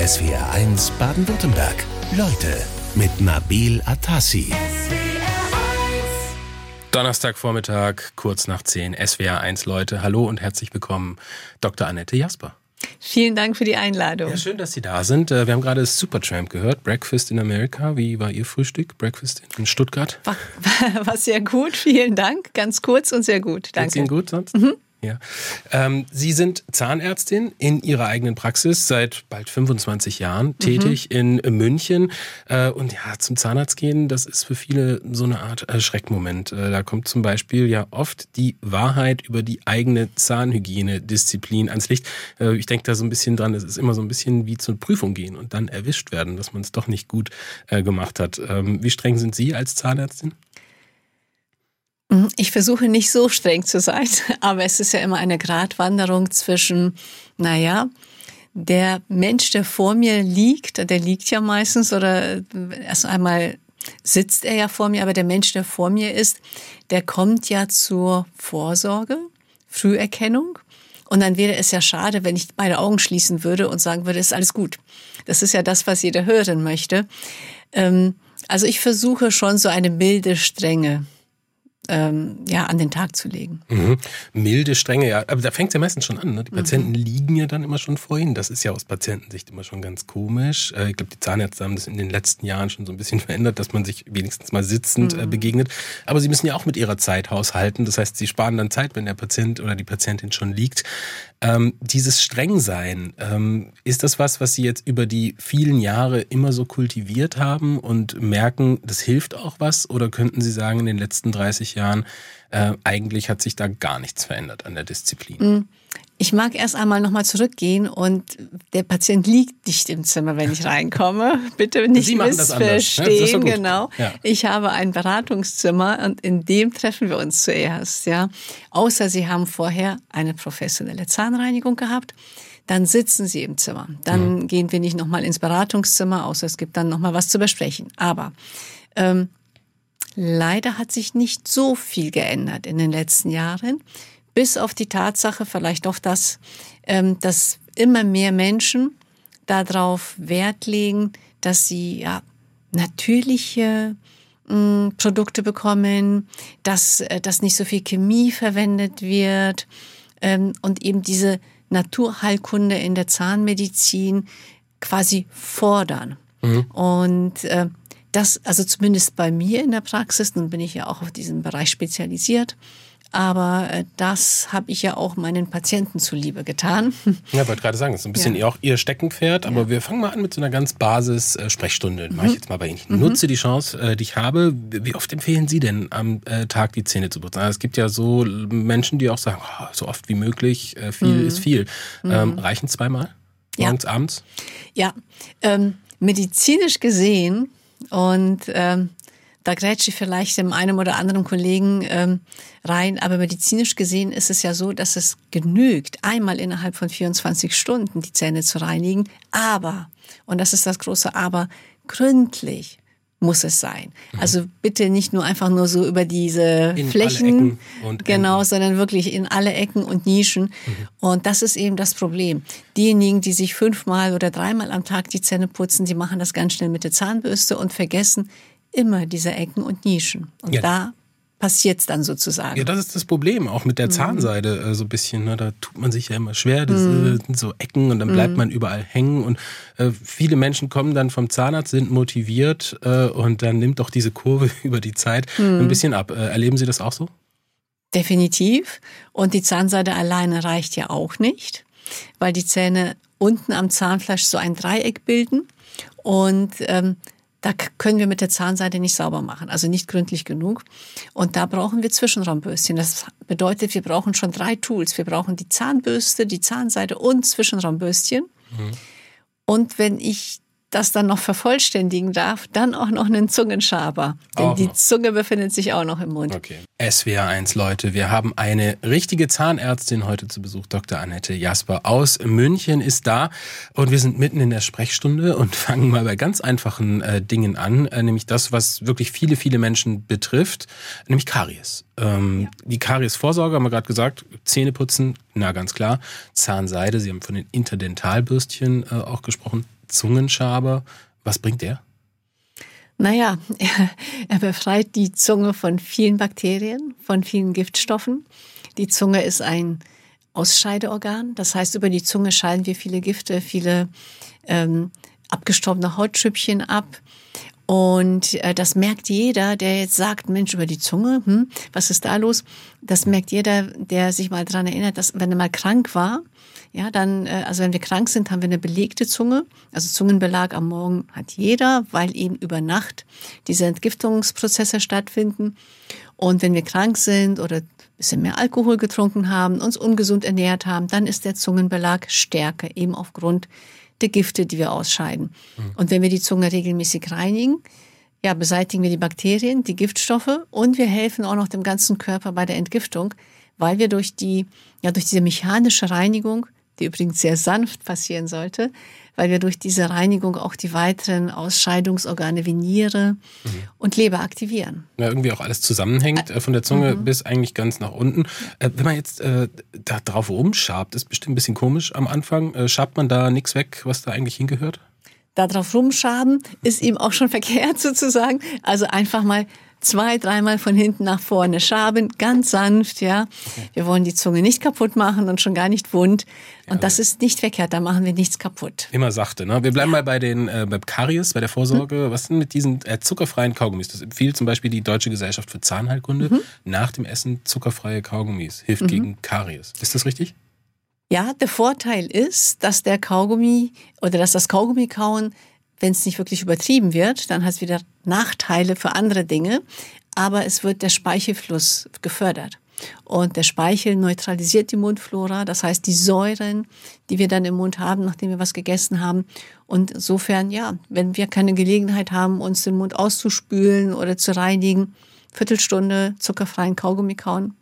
SWR1 Baden-Württemberg. Leute mit Nabil Atassi. Donnerstagvormittag, kurz nach 10, SWR1 Leute. Hallo und herzlich willkommen, Dr. Annette Jasper. Vielen Dank für die Einladung. Ja, schön, dass Sie da sind. Äh, wir haben gerade Supertramp gehört, Breakfast in America. Wie war Ihr Frühstück? Breakfast in Stuttgart? War, war sehr gut, vielen Dank. Ganz kurz und sehr gut. Danke. Geht's Ihnen gut sonst? Mhm. Ja. Ähm, Sie sind Zahnärztin in Ihrer eigenen Praxis seit bald 25 Jahren mhm. tätig in München. Äh, und ja, zum Zahnarzt gehen, das ist für viele so eine Art äh, Schreckmoment. Äh, da kommt zum Beispiel ja oft die Wahrheit über die eigene Zahnhygienedisziplin ans Licht. Äh, ich denke da so ein bisschen dran, es ist immer so ein bisschen wie zur Prüfung gehen und dann erwischt werden, dass man es doch nicht gut äh, gemacht hat. Ähm, wie streng sind Sie als Zahnärztin? Mhm, ich versuche nicht so streng zu sein, aber es ist ja immer eine Gratwanderung zwischen, naja, der Mensch, der vor mir liegt, der liegt ja meistens oder erst einmal sitzt er ja vor mir, aber der Mensch, der vor mir ist, der kommt ja zur Vorsorge, Früherkennung. Und dann wäre es ja schade, wenn ich beide Augen schließen würde und sagen würde, ist alles gut. Das ist ja das, was jeder hören möchte. Ähm, also ich versuche schon so eine milde Strenge ähm, ja, an den Tag zu legen. Mhm. Milde, strenge, ja. Aber da fängt es ja meistens schon an. Ne? Die Patienten mhm. liegen ja dann immer schon vor ihnen. Das ist ja aus Patientensicht immer schon ganz komisch. Äh, ich glaube, die Zahnärzte haben das in den letzten Jahren schon so ein bisschen verändert, dass man sich wenigstens mal sitzend äh, mhm. begegnet. Aber sie müssen ja auch mit ihrer Zeit haushalten. Das heißt, sie sparen dann Zeit, wenn der Patient oder die Patientin schon liegt. Ähm, dieses Strengsein, ähm, ist das was, was Sie jetzt über die vielen Jahre immer so kultiviert haben und merken, das hilft auch was? Oder könnten Sie sagen, in den letzten 30 Jahren, äh, eigentlich hat sich da gar nichts verändert an der Disziplin? Mm. Ich mag erst einmal nochmal zurückgehen und der Patient liegt nicht im Zimmer, wenn ich reinkomme. Bitte nicht Sie missverstehen, ja, genau. Ja. Ich habe ein Beratungszimmer und in dem treffen wir uns zuerst, ja. Außer Sie haben vorher eine professionelle Zahnreinigung gehabt dann sitzen sie im Zimmer. Dann mhm. gehen wir nicht nochmal ins Beratungszimmer, außer es gibt dann nochmal was zu besprechen. Aber ähm, leider hat sich nicht so viel geändert in den letzten Jahren bis auf die Tatsache, vielleicht auch das, ähm, dass immer mehr Menschen darauf Wert legen, dass sie ja natürliche mm, Produkte bekommen, dass, äh, dass nicht so viel Chemie verwendet wird ähm, und eben diese Naturheilkunde in der Zahnmedizin quasi fordern. Mhm. Und äh, das, also zumindest bei mir in der Praxis, nun bin ich ja auch auf diesen Bereich spezialisiert, aber äh, das habe ich ja auch meinen Patienten zuliebe getan. Ja, wollte gerade sagen, das ist ein bisschen ja. auch Ihr Steckenpferd, aber ja. wir fangen mal an mit so einer ganz Basis-Sprechstunde. Mhm. Mache ich jetzt mal bei Ihnen. Ich mhm. nutze die Chance, äh, die ich habe. Wie oft empfehlen Sie denn am äh, Tag die Zähne zu putzen? Also es gibt ja so Menschen, die auch sagen, oh, so oft wie möglich, viel mhm. ist viel. Ähm, mhm. reichen zweimal? Morgens, ja. abends? Ja, ähm, medizinisch gesehen und ähm, da grätsche ich vielleicht dem einen oder anderen Kollegen ähm, rein, aber medizinisch gesehen ist es ja so, dass es genügt, einmal innerhalb von 24 Stunden die Zähne zu reinigen, aber, und das ist das große Aber, gründlich muss es sein. Mhm. Also bitte nicht nur einfach nur so über diese in Flächen, genau, Enden. sondern wirklich in alle Ecken und Nischen. Mhm. Und das ist eben das Problem. Diejenigen, die sich fünfmal oder dreimal am Tag die Zähne putzen, die machen das ganz schnell mit der Zahnbürste und vergessen immer diese Ecken und Nischen. Und ja. da passiert es dann sozusagen. Ja, das ist das Problem, auch mit der mhm. Zahnseide äh, so ein bisschen. Ne? Da tut man sich ja immer schwer, das mhm. sind so Ecken und dann bleibt mhm. man überall hängen. Und äh, viele Menschen kommen dann vom Zahnarzt, sind motiviert äh, und dann nimmt doch diese Kurve über die Zeit ein mhm. bisschen ab. Äh, erleben Sie das auch so? Definitiv. Und die Zahnseide alleine reicht ja auch nicht, weil die Zähne unten am Zahnfleisch so ein Dreieck bilden. Und ähm, da können wir mit der Zahnseide nicht sauber machen, also nicht gründlich genug. Und da brauchen wir Zwischenraumbürstchen. Das bedeutet, wir brauchen schon drei Tools. Wir brauchen die Zahnbürste, die Zahnseide und Zwischenraumbürstchen. Mhm. Und wenn ich das dann noch vervollständigen darf, dann auch noch einen Zungenschaber. Denn auch die noch. Zunge befindet sich auch noch im Mund. Okay. SWR1, Leute. Wir haben eine richtige Zahnärztin heute zu Besuch. Dr. Annette Jasper aus München ist da. Und wir sind mitten in der Sprechstunde und fangen mal bei ganz einfachen äh, Dingen an. Äh, nämlich das, was wirklich viele, viele Menschen betrifft. Nämlich Karies. Ähm, ja. Die Kariesvorsorge haben wir gerade gesagt, Zähne putzen, na ganz klar. Zahnseide, Sie haben von den Interdentalbürstchen äh, auch gesprochen. Zungenschaber, was bringt der? Naja, er, er befreit die Zunge von vielen Bakterien, von vielen Giftstoffen. Die Zunge ist ein Ausscheideorgan. Das heißt, über die Zunge scheiden wir viele Gifte, viele ähm, abgestorbene Hautschüppchen ab. Und äh, das merkt jeder, der jetzt sagt, Mensch, über die Zunge, hm, was ist da los? Das merkt jeder, der sich mal dran erinnert, dass wenn er mal krank war, ja, dann, äh, also wenn wir krank sind, haben wir eine belegte Zunge. Also Zungenbelag am Morgen hat jeder, weil eben über Nacht diese Entgiftungsprozesse stattfinden. Und wenn wir krank sind oder ein bisschen mehr Alkohol getrunken haben, uns ungesund ernährt haben, dann ist der Zungenbelag stärker, eben aufgrund der Gifte, die wir ausscheiden. Mhm. Und wenn wir die Zunge regelmäßig reinigen, ja, beseitigen wir die Bakterien, die Giftstoffe und wir helfen auch noch dem ganzen Körper bei der Entgiftung, weil wir durch die, ja, durch diese mechanische Reinigung die übrigens sehr sanft passieren sollte, weil wir durch diese Reinigung auch die weiteren Ausscheidungsorgane wie Niere mhm. und Leber aktivieren. Ja, irgendwie auch alles zusammenhängt, äh, von der Zunge mhm. bis eigentlich ganz nach unten. Äh, wenn man jetzt äh, da drauf rumschabt, ist bestimmt ein bisschen komisch am Anfang. Äh, schabt man da nichts weg, was da eigentlich hingehört? Da drauf rumschaben ist eben auch schon verkehrt sozusagen. Also einfach mal zwei, dreimal von hinten nach vorne schaben, ganz sanft, ja. Wir wollen die Zunge nicht kaputt machen und schon gar nicht wund. Und ja, das ist nicht verkehrt, da machen wir nichts kaputt. Immer sachte, ne? Wir bleiben ja. mal bei den, äh, bei Karies, bei der Vorsorge. Hm. Was denn mit diesen äh, zuckerfreien Kaugummis? Das empfiehlt zum Beispiel die Deutsche Gesellschaft für Zahnheilkunde. Mhm. Nach dem Essen zuckerfreie Kaugummis. Hilft mhm. gegen Karies. Ist das richtig? Ja, der Vorteil ist, dass der Kaugummi oder dass das Kaugummikauen wenn es nicht wirklich übertrieben wird, dann hat es wieder Nachteile für andere Dinge, aber es wird der Speichelfluss gefördert. Und der Speichel neutralisiert die Mundflora, das heißt die Säuren, die wir dann im Mund haben, nachdem wir was gegessen haben. Und insofern, ja, wenn wir keine Gelegenheit haben, uns den Mund auszuspülen oder zu reinigen, Viertelstunde zuckerfreien Kaugummi kauen,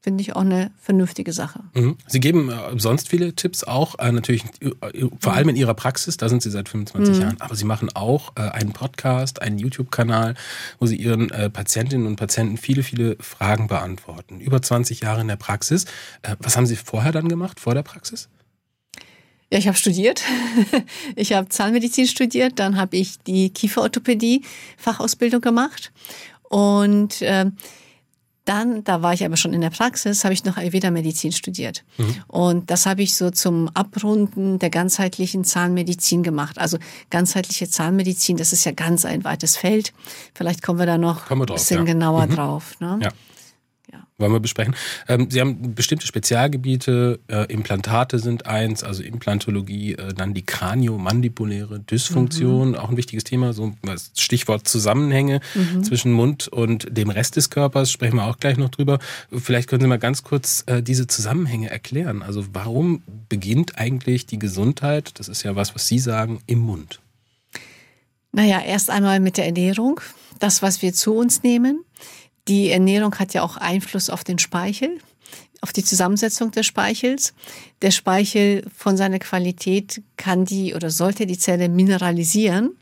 finde ich auch eine vernünftige Sache. Mhm. Sie geben äh, sonst viele Tipps auch, äh, natürlich äh, vor allem in Ihrer Praxis, da sind Sie seit 25 mhm. Jahren, aber Sie machen auch äh, einen Podcast, einen YouTube-Kanal, wo Sie Ihren äh, Patientinnen und Patienten viele, viele Fragen beantworten. Über 20 Jahre in der Praxis. Äh, was haben Sie vorher dann gemacht, vor der Praxis? Ja, ich habe studiert. Ich habe Zahnmedizin studiert, dann habe ich die Kieferorthopädie Fachausbildung gemacht und äh, dann, da war ich aber schon in der Praxis, habe ich noch Ayurveda-Medizin studiert. Mhm. Und das habe ich so zum Abrunden der ganzheitlichen Zahnmedizin gemacht. Also ganzheitliche Zahnmedizin, das ist ja ganz ein weites Feld. Vielleicht kommen wir da noch ein bisschen ja. genauer mhm. drauf. Ne? Ja wollen wir besprechen. Ähm, Sie haben bestimmte Spezialgebiete, äh, Implantate sind eins, also Implantologie, äh, dann die kraniomandibuläre Dysfunktion, mhm. auch ein wichtiges Thema, so das Stichwort Zusammenhänge mhm. zwischen Mund und dem Rest des Körpers, sprechen wir auch gleich noch drüber. Vielleicht können Sie mal ganz kurz äh, diese Zusammenhänge erklären. Also warum beginnt eigentlich die Gesundheit, das ist ja was, was Sie sagen, im Mund? Naja, erst einmal mit der Ernährung, das, was wir zu uns nehmen. Die Ernährung hat ja auch Einfluss auf den Speichel, auf die Zusammensetzung des Speichels. Der Speichel von seiner Qualität kann die oder sollte die Zelle mineralisieren.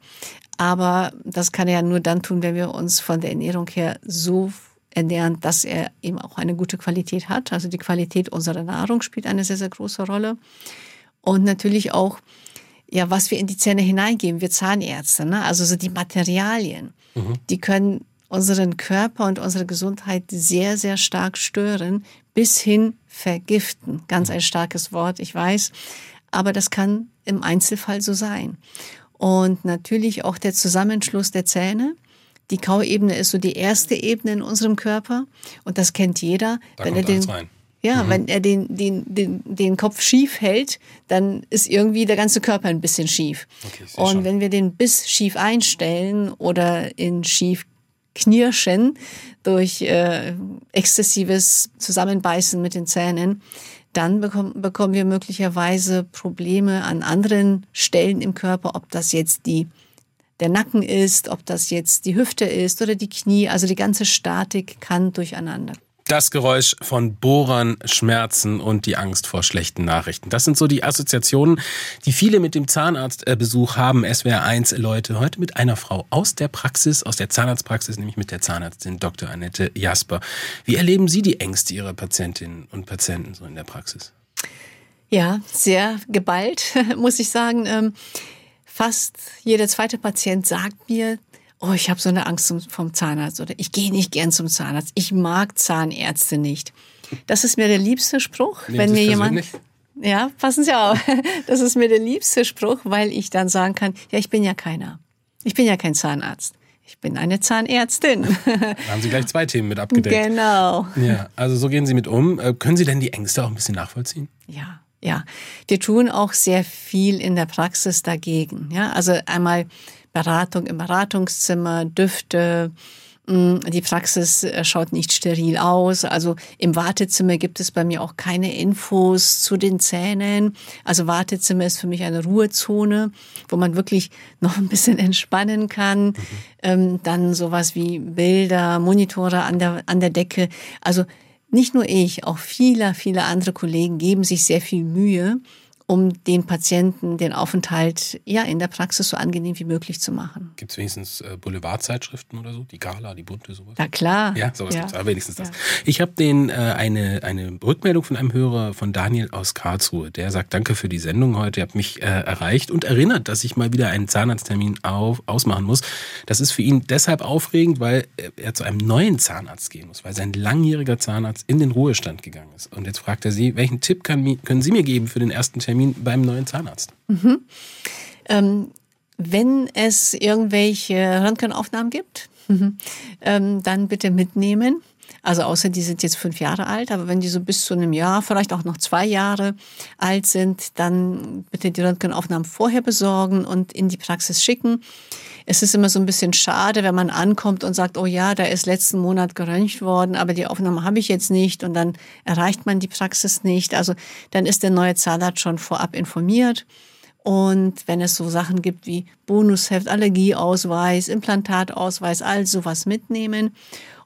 Aber das kann er ja nur dann tun, wenn wir uns von der Ernährung her so ernähren, dass er eben auch eine gute Qualität hat. Also die Qualität unserer Nahrung spielt eine sehr, sehr große Rolle. Und natürlich auch, ja, was wir in die Zähne hineingeben, wir Zahnärzte, ne? also so die Materialien, mhm. die können unseren Körper und unsere Gesundheit sehr, sehr stark stören, bis hin vergiften. Ganz ein starkes Wort, ich weiß. Aber das kann im Einzelfall so sein. Und natürlich auch der Zusammenschluss der Zähne. Die Kauebene ist so die erste Ebene in unserem Körper. Und das kennt jeder. Da wenn er den. Ja, mhm. wenn er den, den, den, den Kopf schief hält, dann ist irgendwie der ganze Körper ein bisschen schief. Okay, und schon. wenn wir den Biss schief einstellen oder in schief Knirschen, durch äh, exzessives Zusammenbeißen mit den Zähnen, dann bekommen, bekommen wir möglicherweise Probleme an anderen Stellen im Körper, ob das jetzt die der Nacken ist, ob das jetzt die Hüfte ist oder die Knie, also die ganze Statik kann durcheinander Das Geräusch von Bohrern, Schmerzen und die Angst vor schlechten Nachrichten. Das sind so die Assoziationen, die viele mit dem Zahnarztbesuch haben. SWR 1 Leute heute mit einer Frau aus der Praxis, aus der Zahnarztpraxis, nämlich mit der Zahnärztin Dr. Annette Jasper. Wie erleben Sie die Ängste Ihrer Patientinnen und Patienten so in der Praxis? Ja, sehr geballt, muss ich sagen. Ähm, fast jeder zweite Patient sagt mir, oh, ich habe so eine Angst vom Zahnarzt oder ich gehe nicht gern zum Zahnarzt. Ich mag Zahnärzte nicht. Das ist mir der liebste Spruch, Nehmen wenn mir jemand ja, passen Sie auf. Das ist mir der liebste Spruch, weil ich dann sagen kann, ja, ich bin ja keiner. Ich bin ja kein Zahnarzt. Ich bin eine Zahnärztin. Da haben Sie gleich zwei Themen mit abgedeckt. Genau. Ja, also so gehen Sie mit um. Äh, können Sie denn die Ängste auch ein bisschen nachvollziehen? Ja, ja. Wir tun auch sehr viel in der Praxis dagegen. Ja, also einmal Beratung im Beratungszimmer, Düfte. Mm, die Praxis äh, schaut nicht steril aus. Also im Wartezimmer gibt es bei mir auch keine Infos zu den Zähnen. Also Wartezimmer ist für mich eine Ruhezone, wo man wirklich noch ein bisschen entspannen kann. Mhm. Ähm, dann sowas wie Bilder, Monitore an der, an der Decke. Also nicht nur ich, auch viele, viele andere Kollegen geben sich sehr viel Mühe um den Patienten den Aufenthalt ja in der Praxis so angenehm wie möglich zu machen. Gibt es wenigstens äh, Boulevardzeitschriften oder so? Die Gala, die Bunte, sowas? Na klar. Ja, sowas ja. gibt's, aber wenigstens das. Ja. Ich habe den äh, eine, eine Rückmeldung von einem Hörer von Daniel aus Karlsruhe. Der sagt, danke für die Sendung heute. Ihr habt mich äh, erreicht und erinnert, dass ich mal wieder einen Zahnarzttermin auf, ausmachen muss. Das ist für ihn deshalb aufregend, weil er zu einem neuen Zahnarzt gehen muss, weil sein langjähriger Zahnarzt in den Ruhestand gegangen ist. Und jetzt fragt er Sie, welchen Tipp kann, können Sie mir geben für den ersten Termin? Termin beim neuen Zahnarzt? Mhm. Ähm, wenn es irgendwelche Röntgenaufnahmen gibt, mhm. ähm, dann bitte mitnehmen. Also außer die sind jetzt fünf Jahre alt, aber wenn die so bis zu einem Jahr, vielleicht auch noch zwei Jahre alt sind, dann bitte die Röntgenaufnahmen vorher besorgen und in die Praxis schicken. Es ist immer so ein bisschen schade, wenn man ankommt und sagt, oh ja, da ist letzten Monat geröntgt worden, aber die Aufnahme habe ich jetzt nicht und dann erreicht man die Praxis nicht. Also dann ist der neue Zahnarzt schon vorab informiert. Und wenn es so Sachen gibt wie Bonusheft, Allergieausweis, Implantatausweis, all sowas mitnehmen.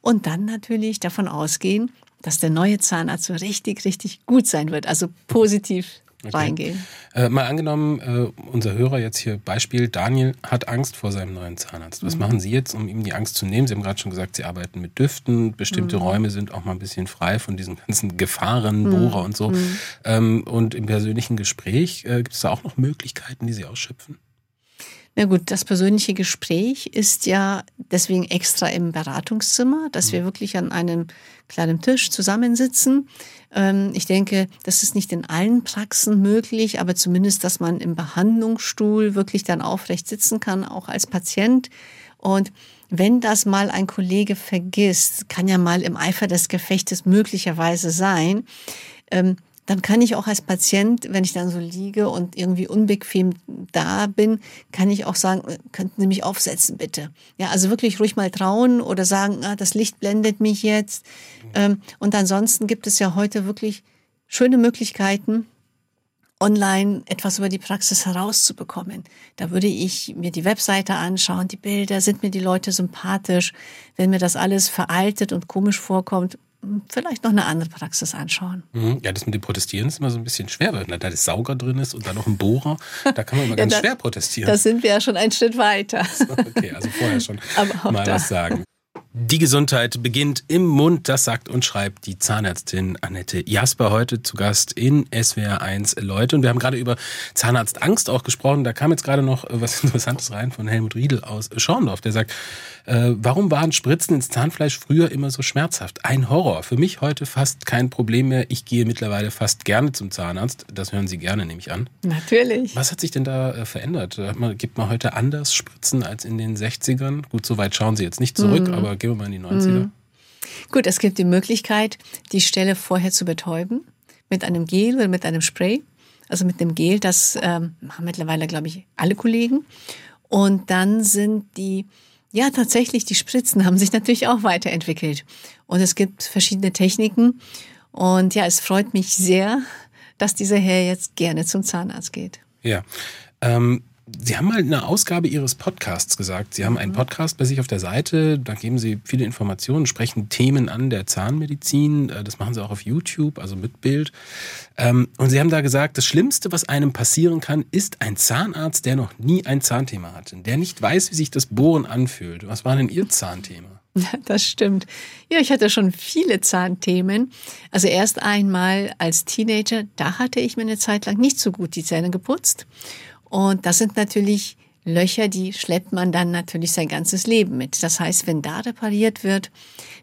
Und dann natürlich davon ausgehen, dass der neue Zahnarzt so richtig, richtig gut sein wird. Also positiv okay. reingehen. Äh, mal angenommen, äh, unser Hörer jetzt hier Beispiel, Daniel hat Angst vor seinem neuen Zahnarzt. Was mhm. machen Sie jetzt, um ihm die Angst zu nehmen? Sie haben gerade schon gesagt, Sie arbeiten mit Düften. Bestimmte mhm. Räume sind auch mal ein bisschen frei von diesen ganzen Gefahren, mhm. Bohrer und so. Mhm. Ähm, und im persönlichen Gespräch äh, gibt es da auch noch Möglichkeiten, die Sie ausschöpfen? Na gut, das persönliche Gespräch ist ja deswegen extra im Beratungszimmer, dass wir mhm. wirklich an einem kleinen Tisch zusammensitzen. Ähm, ich denke, das ist nicht in allen Praxen möglich, aber zumindest, dass man im Behandlungsstuhl wirklich dann aufrecht sitzen kann, auch als Patient. Und wenn das mal ein Kollege vergisst, kann ja mal im Eifer des Gefechtes möglicherweise sein, ähm, dann kann ich auch als Patient, wenn ich dann so liege und irgendwie unbequem da bin, kann ich auch sagen, äh, könnten Sie mich aufsetzen, bitte. Ja, also wirklich ruhig mal trauen oder sagen, ah, das Licht blendet mich jetzt. Ähm, und ansonsten gibt es ja heute wirklich schöne Möglichkeiten, online etwas über die Praxis herauszubekommen. Da würde ich mir die Webseite anschauen, die Bilder, sind mir die Leute sympathisch. Wenn mir das alles veraltet und komisch vorkommt, vielleicht noch eine andere Praxis anschauen. Mhm. Ja, das mit dem Protestieren ist immer so ein bisschen schwer, weil da das Sauger drin ist und dann noch ein Bohrer. Da kann man immer ganz ja, da, schwer protestieren. Da sind wir ja schon einen Schritt weiter. okay, also vorher schon mal da. was sagen. Die Gesundheit beginnt im Mund, das sagt und schreibt die Zahnärztin Annette Jasper heute zu Gast in SWR1 Leute. Und wir haben gerade über Zahnarztangst auch gesprochen. Da kam jetzt gerade noch was Interessantes rein von Helmut Riedel aus Schorndorf, der sagt, äh, warum waren Spritzen ins Zahnfleisch früher immer so schmerzhaft? Ein Horror. Für mich heute fast kein Problem mehr. Ich gehe mittlerweile fast gerne zum Zahnarzt. Das hören Sie gerne, nehme ich an. Natürlich. Was hat sich denn da äh, verändert? Gibt man heute anders Spritzen als in den 60ern? Gut, so weit schauen Sie jetzt nicht zurück, mhm. aber gehen wir mal in die 90er. Mhm. Gut, es gibt die Möglichkeit, die Stelle vorher zu betäuben mit einem Gel oder mit einem Spray. Also mit dem Gel, das ähm, machen mittlerweile, glaube ich, alle Kollegen. Und dann sind die ja, tatsächlich, die Spritzen haben sich natürlich auch weiterentwickelt. Und es gibt verschiedene Techniken. Und ja, es freut mich sehr, dass dieser Herr jetzt gerne zum Zahnarzt geht. Ja. Ähm, Sie haben mal in einer Ausgabe Ihres Podcasts gesagt, Sie haben einen. Podcast bei sich auf der Seite, da geben Sie viele Informationen, sprechen Themen an der Zahnmedizin, äh, das machen Sie auch auf YouTube, also mit Bild. Ähm, und Sie haben da gesagt, das Schlimmste, was einem passieren kann, ist ein Zahnarzt, der noch nie ein Zahnthema hatte, der nicht weiß, wie sich das Bohren anfühlt. Was war denn Ihr Zahnthema? Das stimmt. Ja, ich hatte schon viele Zahnthemen. Also erst einmal als Teenager, da hatte ich mir eine Zeit lang nicht so gut die Zähne geputzt. Und das sind natürlich Löcher, die schleppt man dann natürlich sein ganzes Leben mit. Das heißt, wenn da repariert wird,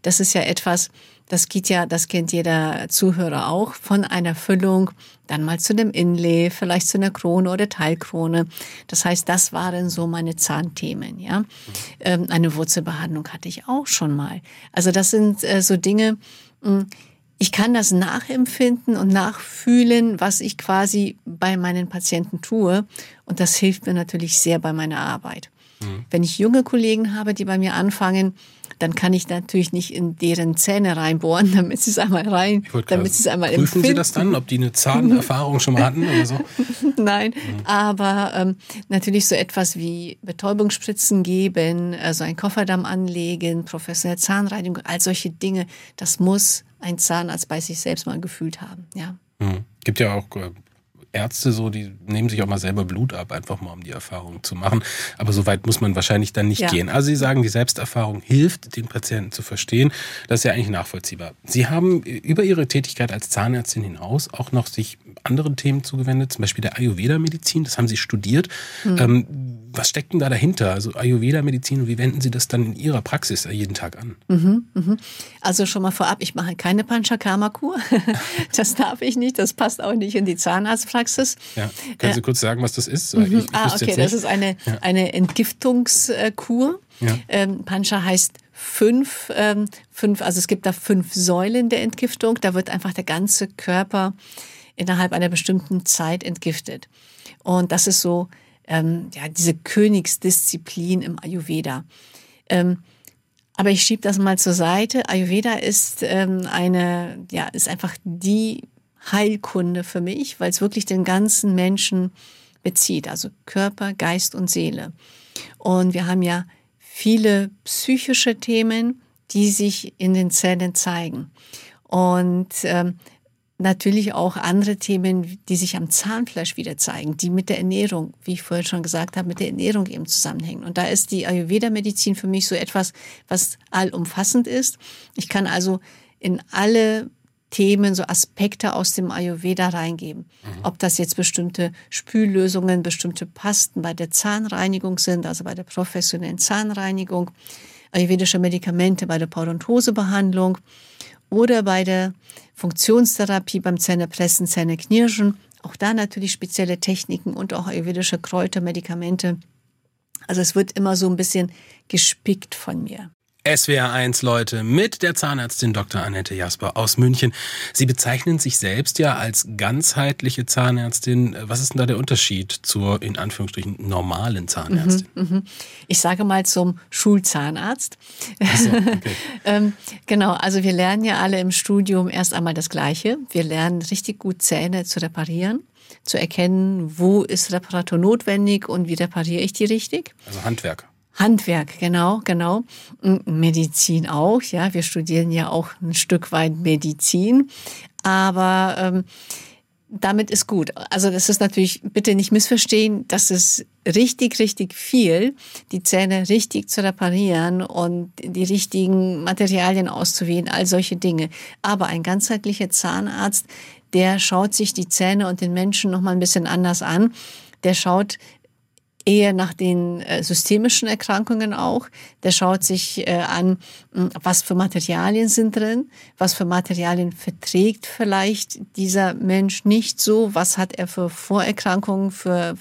das ist ja etwas, das geht ja, das kennt jeder Zuhörer auch, von einer Füllung dann mal zu einem Inlay, vielleicht zu einer Krone oder Teilkrone. Das heißt, das waren so meine Zahnthemen, ja. Ähm, eine Wurzelbehandlung hatte ich auch schon mal. Also das sind äh, so Dinge, hm, ich kann das nachempfinden und nachfühlen, was ich quasi bei meinen Patienten tue. Und das hilft mir natürlich sehr bei meiner Arbeit. Mhm. Wenn ich junge Kollegen habe, die bei mir anfangen, dann kann ich natürlich nicht in deren Zähne reinbohren, damit sie es einmal rein, damit sie es einmal Prüfen empfinden. Sie das dann, ob die eine Zahnerfahrung schon mal hatten oder so? Nein, mhm. aber ähm, natürlich so etwas wie Betäubungsspritzen geben, also ein Kofferdamm anlegen, professionelle Zahnreinigung, all solche Dinge, das muss ein Zahnarzt bei sich selbst mal gefühlt haben, ja. Mhm. Gibt ja auch äh, Ärzte so, die nehmen sich auch mal selber Blut ab, einfach mal um die Erfahrung zu machen. Aber so weit muss man wahrscheinlich dann nicht ja. gehen. Also Sie sagen, die Selbsterfahrung hilft, den Patienten zu verstehen. Das ist ja eigentlich nachvollziehbar. Sie haben über Ihre Tätigkeit als Zahnärztin hinaus auch noch sich anderen Themen zugewendet, zum Beispiel der Ayurveda-Medizin. Das haben Sie studiert. Mhm. Ähm, was steckt denn da dahinter? Also Ayurveda-Medizin, wie wenden Sie das dann in Ihrer Praxis jeden Tag an? Mhm, mhm. Also schon mal vorab, ich mache keine Panchakarma-Kur. das darf ich nicht. Das passt auch nicht in die Zahnarztpraxis. Ja. Können Sie äh, kurz sagen, was das ist? Mhm. Ich, ah, okay, das ist eine, ja. eine Entgiftungskur. Ja. Ähm, Pancha heißt fünf, ähm, fünf, also es gibt da fünf Säulen der Entgiftung. Da wird einfach der ganze Körper innerhalb einer bestimmten Zeit entgiftet. Und das ist so ähm, ja, diese Königsdisziplin im Ayurveda. Ähm, aber ich schiebe das mal zur Seite. Ayurveda ist ähm, eine, ja, ist einfach die Heilkunde für mich, weil es wirklich den ganzen Menschen bezieht, also Körper, Geist und Seele. Und wir haben ja viele psychische Themen, die sich in den Zellen zeigen. Und ähm, natürlich auch andere Themen, die sich am Zahnfleisch wieder zeigen, die mit der Ernährung, wie ich vorhin schon gesagt habe, mit der Ernährung eben zusammenhängen. Und da ist die Ayurveda-Medizin für mich so etwas, was allumfassend ist. Ich kann also in alle Themen, so Aspekte aus dem Ayurveda reingeben. Mhm. Ob das jetzt bestimmte Spüllösungen, bestimmte Pasten bei der Zahnreinigung sind, also bei der professionellen Zahnreinigung, ayurvedische Medikamente bei der Parodontosebehandlung oder bei der Funktionstherapie beim Zähnepressen, Zähneknirschen. Auch da natürlich spezielle Techniken und auch ayurvedische Kräuter, Medikamente. Also es wird immer so ein bisschen gespickt von mir. SWR1 Leute mit der Zahnärztin Dr. Annette Jasper aus München. Sie bezeichnen sich selbst ja als ganzheitliche Zahnärztin. Was ist denn da der Unterschied zur in Anführungsstrichen normalen Zahnärztin? Mhm, mh. Ich sage mal zum Schulzahnarzt. So, okay. ähm, genau, also wir lernen ja alle im Studium erst einmal das Gleiche. Wir lernen richtig gut Zähne zu reparieren zu erkennen, wo ist Reparatur notwendig und wie repariere ich die richtig. Also Handwerk. Handwerk, genau, genau. Medizin auch, ja. Wir studieren ja auch ein Stück weit Medizin. Aber ähm, damit ist gut. Also das ist natürlich, bitte nicht missverstehen, das ist richtig, richtig viel, die Zähne richtig zu reparieren und die richtigen Materialien auszuwählen, all solche Dinge. Aber ein ganzheitlicher Zahnarzt, der schaut sich die Zähne und den Menschen noch mal ein bisschen anders an. Der schaut eher nach den äh, systemischen Erkrankungen auch. Der schaut sich äh, an, hm, was für Materialien sind drin, was für Materialien verträgt vielleicht dieser Mensch nicht so, was hat er für Vorerkrankungen, für,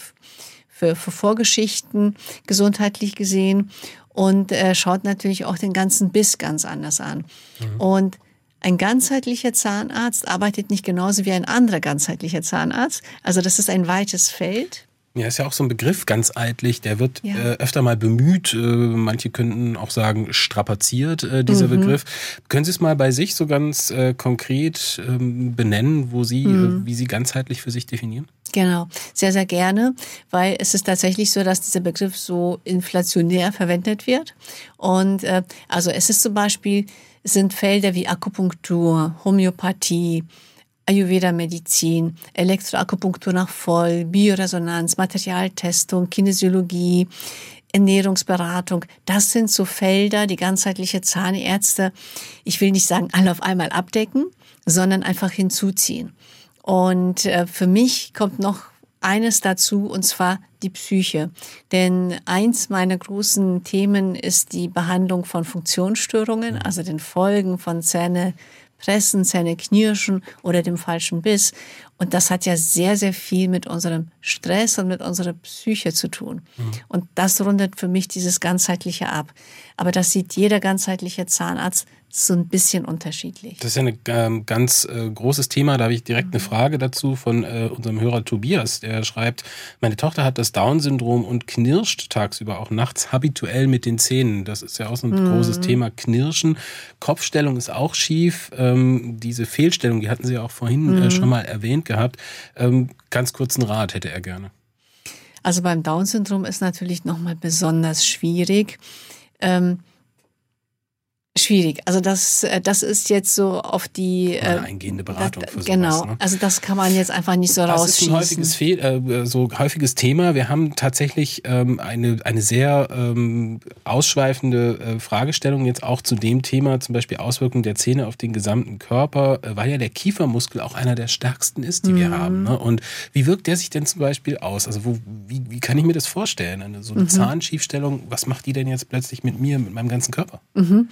für, für Vorgeschichten gesundheitlich gesehen und er schaut natürlich auch den ganzen Biss ganz anders an. Mhm. Und ein ganzheitlicher Zahnarzt arbeitet nicht genauso wie ein anderer ganzheitlicher Zahnarzt. Also das ist ein weites Feld. Ja, ist ja auch so ein Begriff, ganz eitlich, der wird ja. äh, öfter mal bemüht. Äh, manche könnten auch sagen, strapaziert, äh, dieser mhm. Begriff. Können Sie es mal bei sich so ganz äh, konkret ähm, benennen, wo Sie, mhm. wie Sie ganzheitlich für sich definieren? Genau, sehr, sehr gerne, weil es ist tatsächlich so, dass dieser Begriff so inflationär verwendet wird. Und äh, also es ist zum Beispiel, sind Felder wie Akupunktur, Homöopathie, Ayurveda-Medizin, Elektroakupunktur nach Voll, Bioresonanz, Materialtestung, Kinesiologie, Ernährungsberatung. Das sind so Felder, die ganzheitliche Zahnärzte, ich will nicht sagen alle auf einmal abdecken, sondern einfach hinzuziehen. Und äh, für mich kommt noch eines dazu, und zwar die Psyche. Denn eins meiner großen Themen ist die Behandlung von Funktionsstörungen, also den Folgen von Zähne pressen, Zähne knirschen oder dem falschen Biss. Und das hat ja sehr, sehr viel mit unserem Stress und mit unserer Psyche zu tun. Mhm. Und das rundet für mich dieses Ganzheitliche ab. Aber das sieht jeder ganzheitliche Zahnarzt so ein bisschen unterschiedlich. Das ist ja ein ähm, ganz äh, großes Thema. Da habe ich direkt eine mhm. Frage dazu von äh, unserem Hörer Tobias. Der schreibt, meine Tochter hat das Down-Syndrom und knirscht tagsüber auch nachts habituell mit den Zähnen. Das ist ja auch so ein mhm. großes Thema. Knirschen. Kopfstellung ist auch schief. Ähm, diese Fehlstellung, die hatten Sie auch vorhin äh, mhm. äh, schon mal erwähnt gehabt. Ähm, ganz kurzen Rat hätte er gerne. Also beim Down-Syndrom ist natürlich nochmal besonders schwierig. Ähm, Schwierig. Also das, äh, das ist jetzt so auf die Eine äh, eingehende Beratung das, für sowas, Genau. Ne? Also das kann man jetzt einfach nicht so das rausschießen. Das ist ein häufiges, Fehl, äh, so häufiges Thema. Wir haben tatsächlich ähm, eine, eine sehr ähm, ausschweifende äh, Fragestellung jetzt auch zu dem Thema, zum Beispiel Auswirkungen der Zähne auf den gesamten Körper, äh, weil ja der Kiefermuskel auch einer der stärksten ist, die mhm. wir haben. Ne? Und wie wirkt der sich denn zum Beispiel aus? Also wo, wie, wie kann ich mir das vorstellen? Eine, so eine mhm. Zahnschiefstellung, was macht die denn jetzt plötzlich mit mir, mit meinem ganzen Körper? Mhm.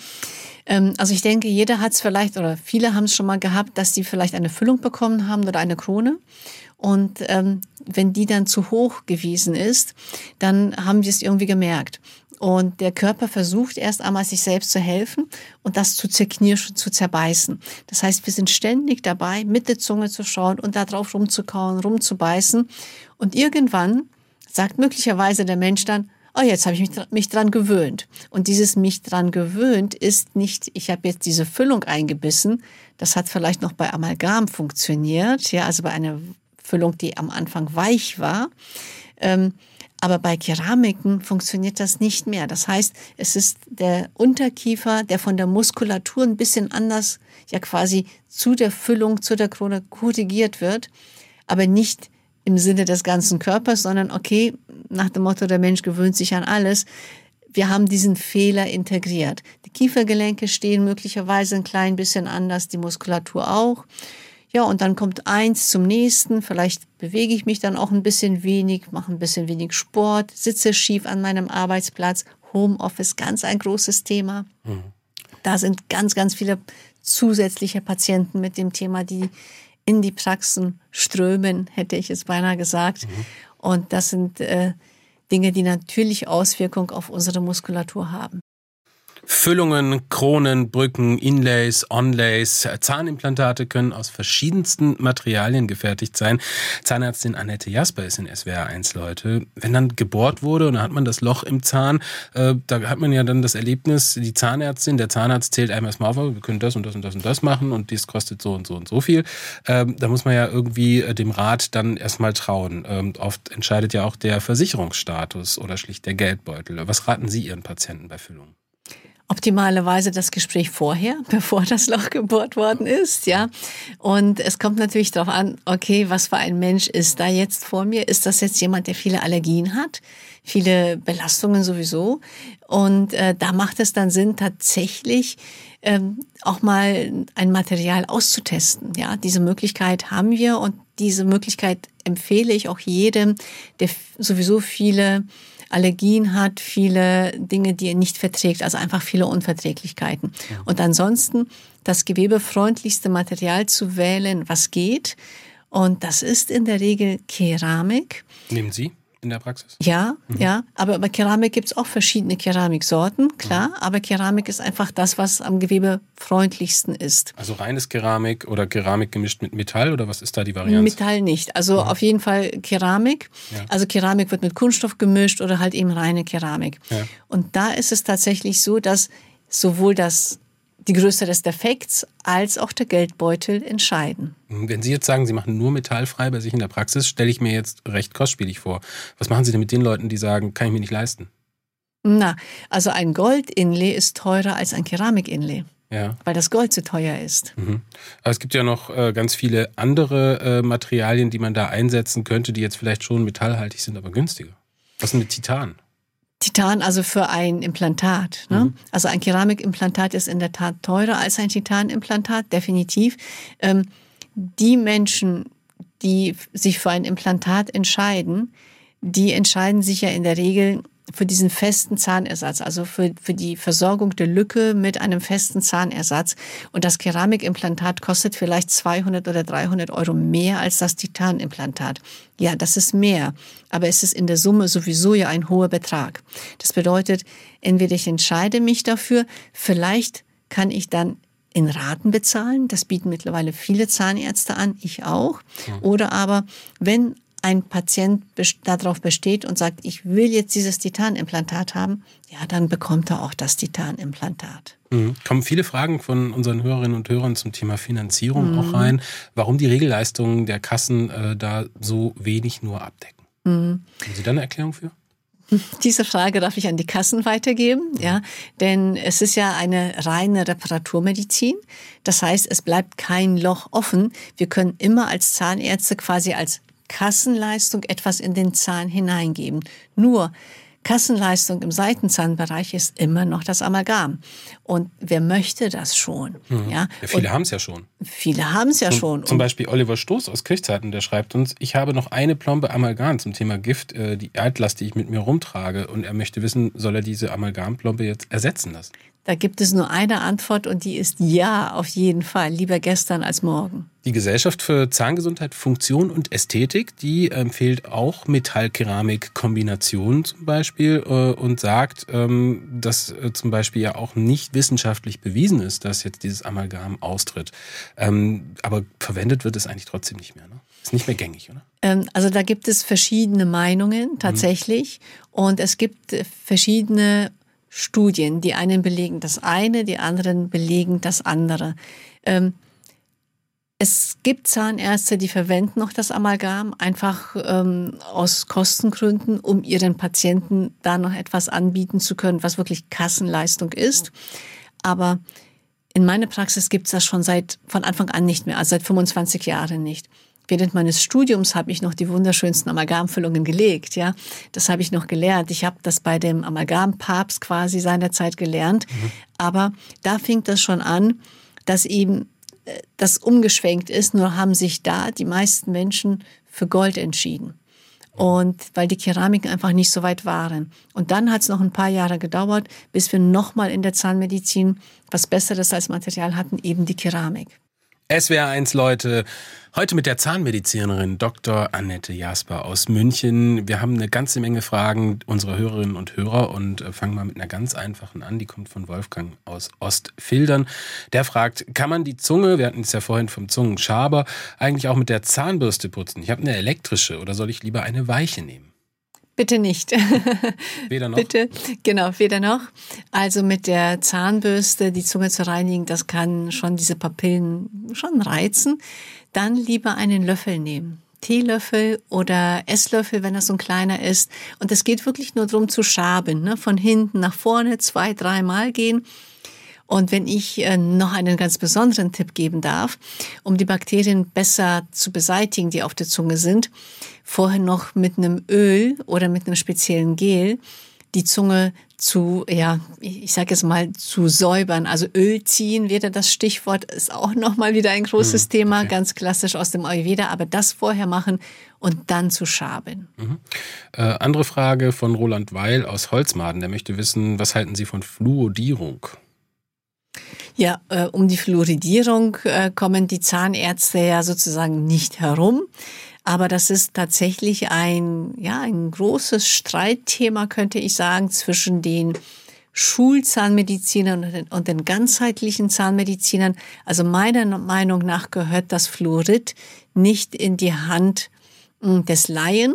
Ähm, also ich denke, jeder hat es vielleicht oder viele haben es schon mal gehabt, dass sie vielleicht eine Füllung bekommen haben oder eine Krone. Und ähm, wenn die dann zu hoch gewesen ist, dann haben sie es irgendwie gemerkt. Und der Körper versucht erst einmal, sich selbst zu helfen und das zu zerknirschen, zu zerbeißen. Das heißt, wir sind ständig dabei, mit der Zunge zu schauen und da drauf rumzukauen, rumzubeißen. Und irgendwann sagt möglicherweise der Mensch dann, oh, jetzt habe ich mich, mich dran gewöhnt. Und dieses mich dran gewöhnt ist nicht, ich habe jetzt diese Füllung eingebissen. Das hat vielleicht noch bei Amalgam funktioniert, ja, also bei einer Füllung, die am Anfang weich war. Ähm, aber bei Keramiken funktioniert das nicht mehr. Das heißt, es ist der Unterkiefer, der von der Muskulatur ein bisschen anders, ja quasi zu der Füllung, zu der Krone korrigiert wird, aber nicht im Sinne des ganzen Körpers, sondern okay, nach dem Motto, der Mensch gewöhnt sich an alles. Wir haben diesen Fehler integriert. Die Kiefergelenke stehen möglicherweise ein klein bisschen anders, die Muskulatur auch. Ja, und dann kommt eins zum nächsten. Vielleicht bewege ich mich dann auch ein bisschen wenig, mache ein bisschen wenig Sport, sitze schief an meinem Arbeitsplatz. Homeoffice, ganz ein großes Thema. Mhm. Da sind ganz, ganz viele zusätzliche Patienten mit dem Thema, die in die Praxen strömen, hätte ich es beinahe gesagt. Mhm. Und das sind äh, Dinge, die natürlich Auswirkungen auf unsere Muskulatur haben. Füllungen, Kronen, Brücken, Inlays, Onlays, Zahnimplantate können aus verschiedensten Materialien gefertigt sein. Zahnärztin Annette Jasper ist in SWR 1 Leute. Wenn dann gebohrt wurde und dann hat man das Loch im Zahn, äh, da hat man ja dann das Erlebnis, die Zahnärztin, der Zahnarzt zählt einem erstmal auf, wir können das und das und das und das machen und dies kostet so und so und so viel. Ähm, da muss man ja irgendwie äh, dem Rat dann erstmal trauen. Ähm, oft entscheidet ja auch der Versicherungsstatus oder schlicht der Geldbeutel. Was raten Sie Ihren Patienten bei Füllungen? Optimalerweise das Gespräch vorher, bevor das Loch gebohrt worden ist, ja. Und es kommt natürlich darauf an, okay, was für ein Mensch ist da jetzt vor mir? Ist das jetzt jemand, der viele Allergien hat? Viele Belastungen sowieso? Und äh, da macht es dann Sinn, tatsächlich ähm, auch mal ein Material auszutesten. Ja, diese Möglichkeit haben wir und diese Möglichkeit empfehle ich auch jedem, der sowieso viele Allergien hat, viele Dinge, die er nicht verträgt, also einfach viele Unverträglichkeiten. Und ansonsten das gewebefreundlichste Material zu wählen, was geht. Und das ist in der Regel Keramik. Nehmen Sie? In der Praxis? Ja, mhm. ja. Aber bei Keramik gibt es auch verschiedene Keramiksorten, klar. Mhm. Aber Keramik ist einfach das, was am Gewebe freundlichsten ist. Also reines Keramik oder Keramik gemischt mit Metall oder was ist da die Variante? Metall nicht. Also mhm. auf jeden Fall Keramik. Ja. Also Keramik wird mit Kunststoff gemischt oder halt eben reine Keramik. Ja. Und da ist es tatsächlich so, dass sowohl das die Größe des Defekts als auch der Geldbeutel entscheiden. Wenn Sie jetzt sagen, Sie machen nur metallfrei bei sich in der Praxis, stelle ich mir jetzt recht kostspielig vor. Was machen Sie denn mit den Leuten, die sagen, kann ich mir nicht leisten? Na, also ein Gold-Inlay ist teurer als ein Keramik-Inlay. Ja. Weil das Gold zu teuer ist. Mhm. Aber es gibt ja noch äh, ganz viele andere äh, Materialien, die man da einsetzen könnte, die jetzt vielleicht schon metallhaltig sind, aber günstiger. Was ist mit Titan? Titan also für ein Implantat. Ne? Mhm. Also ein Keramikimplantat ist in der Tat teurer als ein Titanimplantat, definitiv. Ähm, die Menschen, die sich für ein Implantat entscheiden, die entscheiden sich ja in der Regel für diesen festen Zahnersatz, also für, für die Versorgung der Lücke mit einem festen Zahnersatz. Und das Keramikimplantat kostet vielleicht 200 oder 300 Euro mehr als das Titanimplantat. Ja, das ist mehr, aber es ist in der Summe sowieso ja ein hoher Betrag. Das bedeutet, entweder ich entscheide mich dafür, vielleicht kann ich dann in Raten bezahlen. Das bieten mittlerweile viele Zahnärzte an, ich auch. Oder aber, wenn ein Patient darauf besteht und sagt, ich will jetzt dieses Titanimplantat haben, ja, dann bekommt er auch das Titanimplantat. Mhm. Kommen viele Fragen von unseren Hörerinnen und Hörern zum Thema Finanzierung mhm. auch rein, warum die Regelleistungen der Kassen äh, da so wenig nur abdecken. Mhm. Haben Sie da eine Erklärung für? Diese Frage darf ich an die Kassen weitergeben, ja, denn es ist ja eine reine Reparaturmedizin. Das heißt, es bleibt kein Loch offen. Wir können immer als Zahnärzte quasi als Kassenleistung etwas in den Zahn hineingeben. Nur Kassenleistung im Seitenzahnbereich ist immer noch das Amalgam. Und wer möchte das schon? Mhm. Ja? ja? viele haben es ja schon. Viele haben es ja zum, schon. Zum Beispiel Oliver Stoß aus Kirchzeiten, der schreibt uns, ich habe noch eine Plombe Amalgam zum Thema Gift, äh, die Altlast, die ich mit mir rumtrage. Und er möchte wissen, soll er diese Amalgamplombe jetzt ersetzen lassen? Da gibt es nur eine Antwort und die ist ja, auf jeden Fall. Lieber gestern als morgen. Die Gesellschaft für Zahngesundheit, Funktion und Ästhetik, die empfiehlt auch Metall-Keramik-Kombinationen zum Beispiel äh, und sagt, ähm, dass äh, zum Beispiel ja auch nicht wissenschaftlich bewiesen ist, dass jetzt dieses Amalgam austritt. Ähm, aber verwendet wird es eigentlich trotzdem nicht mehr. Ne? Ist nicht mehr gängig, oder? Ähm, also da gibt es verschiedene Meinungen tatsächlich mhm. und es gibt verschiedene Studien. Die einen belegen das eine, die anderen belegen das andere. Ähm, es gibt Zahnärzte, die verwenden noch das Amalgam, einfach ähm, aus Kostengründen, um ihren Patienten da noch etwas anbieten zu können, was wirklich Kassenleistung ist. Aber in meiner Praxis gibt es das schon seit von Anfang an nicht mehr, also seit 25 Jahren nicht. Während meines Studiums habe ich noch die wunderschönsten Amalgamfüllungen gelegt, ja. Das habe ich noch gelernt. Ich habe das bei dem Amalgampapst quasi seinerzeit gelernt. Mhm. Aber da fing das schon an, dass eben äh, das umgeschwenkt ist, nur haben sich da die meisten Menschen für Gold entschieden. Und weil die Keramiken einfach nicht so weit waren. Und dann hat es noch ein paar Jahre gedauert, bis wir nochmal in der Zahnmedizin was Besseres als Material hatten, eben die Keramik. SWR1 Leute, heute mit der Zahnmedizinerin Dr. Annette Jasper aus München. Wir haben eine ganze Menge Fragen unserer Hörerinnen und Hörer und äh, fangen mal mit einer ganz einfachen an. Die kommt von Wolfgang aus Ostfildern. Der fragt, kann man die Zunge, wir hatten es ja vorhin vom Zungenschaber, eigentlich auch mit der Zahnbürste putzen? Ich habe eine elektrische oder soll ich lieber eine weiche nehmen? Bitte nicht. Weder noch. Bitte, genau, weder noch. Also mit der Zahnbürste die Zunge zu reinigen, das kann schon diese Papillen schon reizen. Dann lieber einen Löffel nehmen. Teelöffel oder Esslöffel, wenn das so ein kleiner ist. Und es geht wirklich nur darum zu schaben, ne? von hinten nach vorne zwei, dreimal gehen und wenn ich äh, noch einen ganz besonderen Tipp geben darf, um die Bakterien besser zu beseitigen, die auf der Zunge sind, vorher noch mit einem Öl oder mit einem speziellen Gel die Zunge zu, ja, ich sage jetzt mal, zu säubern. Also Öl ziehen wäre das Stichwort, ist auch nochmal wieder ein großes mhm, Thema, okay. ganz klassisch aus dem Ayurveda, aber das vorher machen und dann zu schaben. Mhm. Äh, andere Frage von Roland Weil aus Holzmaden, der möchte wissen, was halten Sie von Fluodierung? Ja, äh, um die Fluoridierung äh, kommen die Zahnärzte ja sozusagen nicht herum. Aber das ist tatsächlich ein, ja, ein großes Streitthema, könnte ich sagen, zwischen den Schulzahnmedizinern und den, und den ganzheitlichen Zahnmedizinern. Also meiner Meinung nach gehört das Fluorid nicht in die Hand hm, des Laien.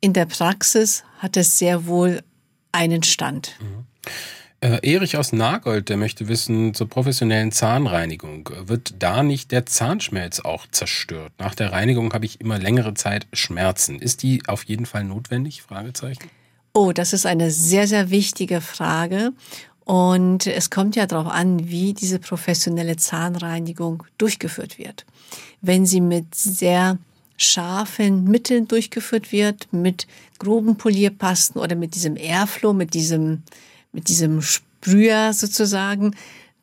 In der Praxis hat es sehr wohl einen Stand. Mhm. Äh, Erich aus Nagold, der möchte wissen, zur professionellen Zahnreinigung, wird da nicht der Zahnschmelz auch zerstört? Nach der Reinigung habe ich immer längere Zeit Schmerzen. Ist die auf jeden Fall notwendig? Fragezeichen. Oh, das ist eine sehr, sehr wichtige Frage. Und es kommt ja darauf an, wie diese professionelle Zahnreinigung durchgeführt wird. Wenn sie mit sehr scharfen Mitteln durchgeführt wird, mit groben Polierpasten oder mit diesem Airflow, mit diesem mit diesem Sprüher sozusagen,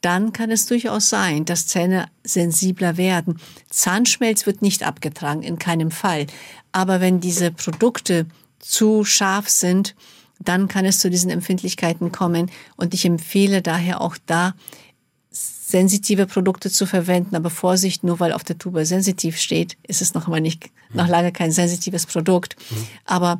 dann kann es durchaus sein, dass Zähne sensibler werden. Zahnschmelz wird nicht abgetragen, in keinem Fall. Aber wenn diese Produkte zu scharf sind, dann kann es zu diesen Empfindlichkeiten kommen. Und ich empfehle daher auch da, sensitive Produkte zu verwenden. Aber Vorsicht, nur weil auf der Tube sensitiv steht, ist es noch immer nicht, noch lange kein sensitives Produkt. Mhm. Aber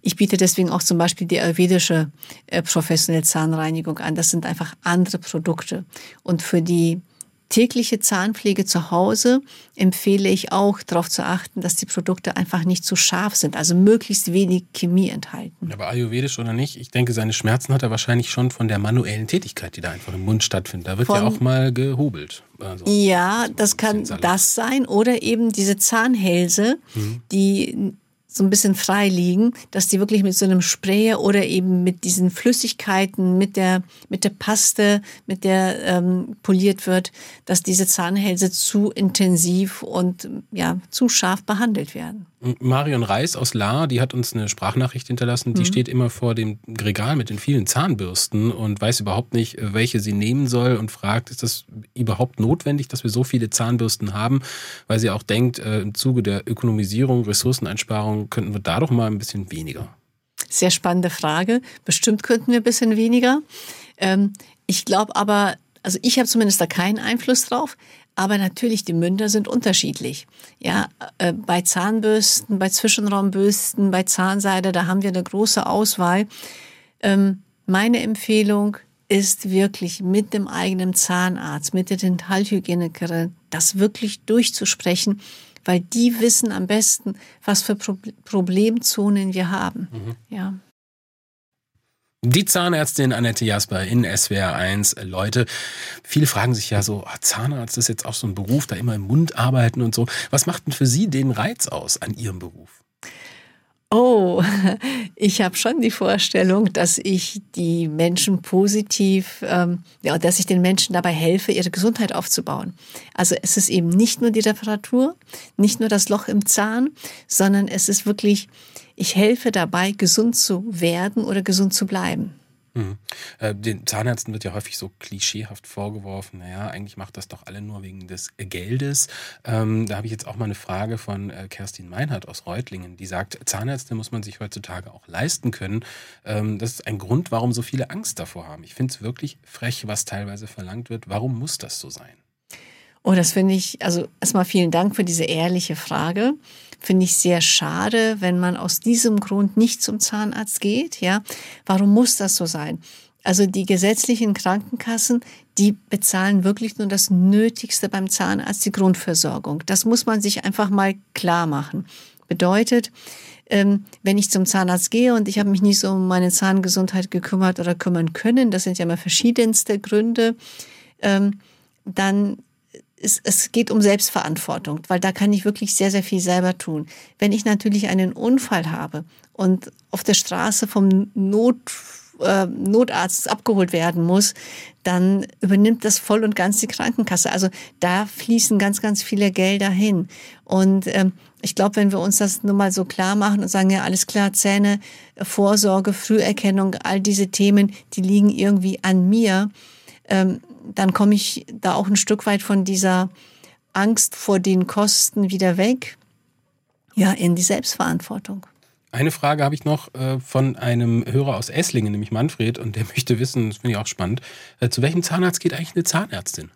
ich biete deswegen auch zum Beispiel die ayurvedische äh, professionelle Zahnreinigung an. Das sind einfach andere Produkte. Und für die tägliche Zahnpflege zu Hause empfehle ich auch darauf zu achten, dass die Produkte einfach nicht zu scharf sind, also möglichst wenig Chemie enthalten. Aber ayurvedisch oder nicht, ich denke, seine Schmerzen hat er wahrscheinlich schon von der manuellen Tätigkeit, die da einfach im Mund stattfindet. Da wird von, ja auch mal gehobelt. Also, ja, das kann das sein oder eben diese Zahnhälse, mhm. die so ein bisschen frei liegen, dass die wirklich mit so einem Sprayer oder eben mit diesen Flüssigkeiten, mit der, mit der Paste, mit der ähm, poliert wird, dass diese Zahnhälse zu intensiv und ja, zu scharf behandelt werden. Marion Reis aus Lahr, die hat uns eine Sprachnachricht hinterlassen. Die mhm. steht immer vor dem Regal mit den vielen Zahnbürsten und weiß überhaupt nicht, welche sie nehmen soll und fragt, ist das überhaupt notwendig, dass wir so viele Zahnbürsten haben? Weil sie auch denkt, äh, im Zuge der Ökonomisierung, Ressourceneinsparung könnten wir da doch mal ein bisschen weniger. Sehr spannende Frage. Bestimmt könnten wir ein bisschen weniger. Ähm, ich glaube aber, also ich habe zumindest da keinen Einfluss drauf. Aber natürlich, die Münder sind unterschiedlich. Ja, äh, bei Zahnbürsten, bei Zwischenraumbürsten, bei Zahnseide, da haben wir eine große Auswahl. Ähm, meine Empfehlung ist wirklich mit dem eigenen Zahnarzt, mit der Dentalhygienikerin, das wirklich durchzusprechen, weil die wissen am besten, was für Pro Problemzonen wir haben. Mhm. Ja. Die Zahnärztin Annette Jasper in SWR 1. Leute, viele fragen sich ja so, ah, Zahnarzt ist jetzt auch so ein Beruf, da immer im Mund arbeiten und so. Was macht denn für Sie den Reiz aus an Ihrem Beruf? Oh, ich habe schon die Vorstellung, dass ich die Menschen positiv, ähm, ja, dass ich den Menschen dabei helfe, ihre Gesundheit aufzubauen. Also es ist eben nicht nur die Reparatur, nicht nur das Loch im Zahn, sondern es ist wirklich ich helfe dabei, gesund zu werden oder gesund zu bleiben. Mhm. Äh, den Zahnärzten wird ja häufig so klischeehaft vorgeworfen, naja, eigentlich macht das doch alle nur wegen des Geldes. Ähm, da habe ich jetzt auch mal eine Frage von äh, Kerstin Meinhardt aus Reutlingen, die sagt, Zahnärzte muss man sich heutzutage auch leisten können. Ähm, das ist ein Grund, warum so viele Angst davor haben. Ich finde es wirklich frech, was teilweise verlangt wird. Warum muss das so sein? Oh, das finde ich, also erstmal vielen Dank für diese ehrliche Frage finde ich sehr schade, wenn man aus diesem Grund nicht zum Zahnarzt geht. Ja, warum muss das so sein? Also die gesetzlichen Krankenkassen, die bezahlen wirklich nur das Nötigste beim Zahnarzt, die Grundversorgung. Das muss man sich einfach mal klar machen. Bedeutet, ähm, wenn ich zum Zahnarzt gehe und ich habe mich nicht so um meine Zahngesundheit gekümmert oder kümmern können, das sind ja immer verschiedenste Gründe, ähm, dann es, es geht um Selbstverantwortung, weil da kann ich wirklich sehr, sehr viel selber tun. Wenn ich natürlich einen Unfall habe und auf der Straße vom Not, äh, Notarzt abgeholt werden muss, dann übernimmt das voll und ganz die Krankenkasse. Also da fließen ganz, ganz viele Gelder hin. Und ähm, ich glaube, wenn wir uns das nur mal so klar machen und sagen, ja, alles klar, Zähne, Vorsorge, Früherkennung, all diese Themen, die liegen irgendwie an mir, ähm, dann komme ich da auch ein Stück weit von dieser Angst vor den Kosten wieder weg, ja, in die Selbstverantwortung. Eine Frage habe ich noch äh, von einem Hörer aus Esslingen, nämlich Manfred, und der möchte wissen, das finde ich auch spannend, äh, zu welchem Zahnarzt geht eigentlich eine Zahnärztin?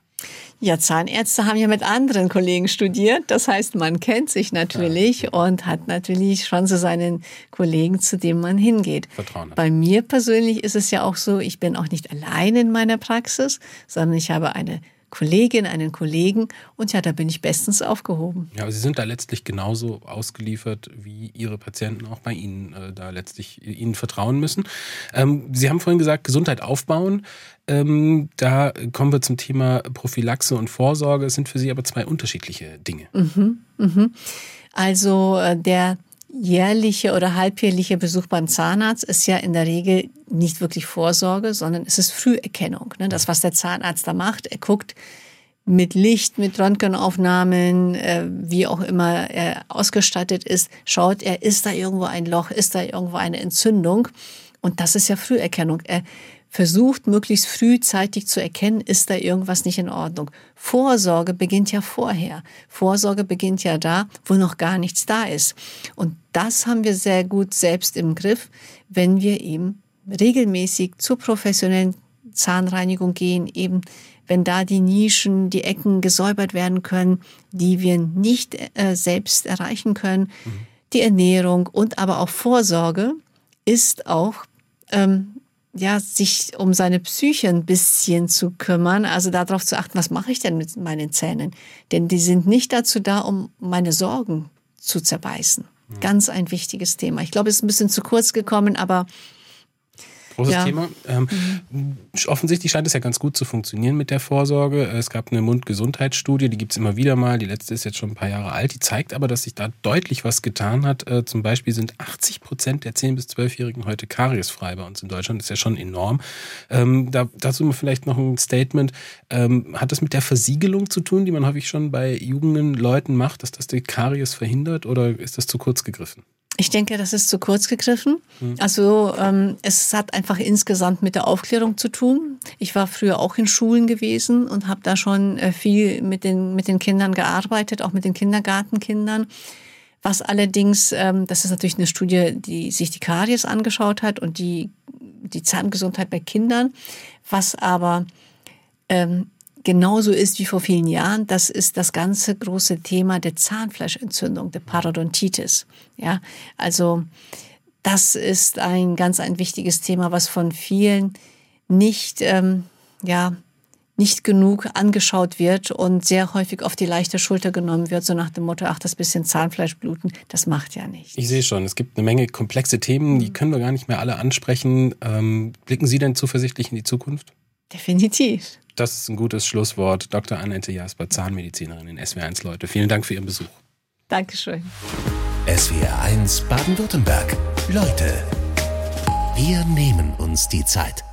Ja, Zahnärzte haben ja mit anderen Kollegen studiert. Das heißt, man kennt sich natürlich ja. und hat natürlich schon so seinen Kollegen, zu dem man hingeht. Vertrauen. Bei mir persönlich ist es ja auch so, ich bin auch nicht allein in meiner Praxis, sondern ich habe eine Kollegin, einen Kollegen und ja, da bin ich bestens aufgehoben. Ja, aber Sie sind da letztlich genauso ausgeliefert, wie Ihre Patienten auch bei Ihnen äh, da letztlich Ihnen vertrauen müssen. Ähm, Sie haben vorhin gesagt, Gesundheit aufbauen. Ähm, da kommen wir zum Thema Prophylaxe und Vorsorge. Es sind für Sie aber zwei unterschiedliche Dinge. Mhm, mhm. Also äh, der jährliche oder halbjährliche Besuch beim Zahnarzt ist ja in der Regel nicht wirklich Vorsorge, sondern es ist Früherkennung. Ne? Das, was der Zahnarzt da macht, er guckt mit Licht, mit Röntgenaufnahmen, äh, wie auch immer er ausgestattet ist, schaut er, ist da irgendwo ein Loch, ist da irgendwo eine Entzündung. Und das ist ja Früherkennung. Er versucht, möglichst frühzeitig zu erkennen, ist da irgendwas nicht in Ordnung. Vorsorge beginnt ja vorher. Vorsorge beginnt ja da, wo noch gar nichts da ist. Und das haben wir sehr gut selbst im Griff, wenn wir eben regelmäßig zur professionellen Zahnreinigung gehen, eben wenn da die Nischen, die Ecken gesäubert werden können, die wir nicht äh, selbst erreichen können. Mhm. Die Ernährung und aber auch Vorsorge ist auch ähm, ja, sich um seine Psyche ein bisschen zu kümmern, also darauf zu achten, was mache ich denn mit meinen Zähnen? Denn die sind nicht dazu da, um meine Sorgen zu zerbeißen. Ganz ein wichtiges Thema. Ich glaube, es ist ein bisschen zu kurz gekommen, aber Großes ja. Thema. Ähm, mhm. Offensichtlich scheint es ja ganz gut zu funktionieren mit der Vorsorge. Es gab eine Mundgesundheitsstudie, die gibt es immer wieder mal. Die letzte ist jetzt schon ein paar Jahre alt. Die zeigt aber, dass sich da deutlich was getan hat. Äh, zum Beispiel sind 80 Prozent der 10- bis 12-Jährigen heute kariesfrei bei uns in Deutschland. Das ist ja schon enorm. Ähm, da, dazu vielleicht noch ein Statement. Ähm, hat das mit der Versiegelung zu tun, die man häufig schon bei jungen Leuten macht, dass das die Karies verhindert oder ist das zu kurz gegriffen? Ich denke, das ist zu kurz gegriffen. Mhm. Also ähm, es hat einfach insgesamt mit der Aufklärung zu tun. Ich war früher auch in Schulen gewesen und habe da schon äh, viel mit den, mit den Kindern gearbeitet, auch mit den Kindergartenkindern. Was allerdings, ähm, das ist natürlich eine Studie, die sich die Karies angeschaut hat und die, die Zahngesundheit bei Kindern. Was aber ähm, genauso ist wie vor vielen Jahren, das ist das ganze große Thema der Zahnfleischentzündung, der Parodontitis. Ja, also das ist ein ganz ein wichtiges Thema, was von vielen nicht, ähm, ja, nicht genug angeschaut wird und sehr häufig auf die leichte Schulter genommen wird, so nach dem Motto, ach, das bisschen Zahnfleischbluten, das macht ja nichts. Ich sehe schon, es gibt eine Menge komplexe Themen, die können wir gar nicht mehr alle ansprechen. Ähm, blicken Sie denn zuversichtlich in die Zukunft? Definitiv. Das ist ein gutes Schlusswort. Dr. Annette Jasper, Zahnmedizinerin in SW1 Leute. Vielen Dank für Ihren Besuch. Dankeschön. SWR1 Baden-Württemberg. Leute, wir nehmen uns die Zeit.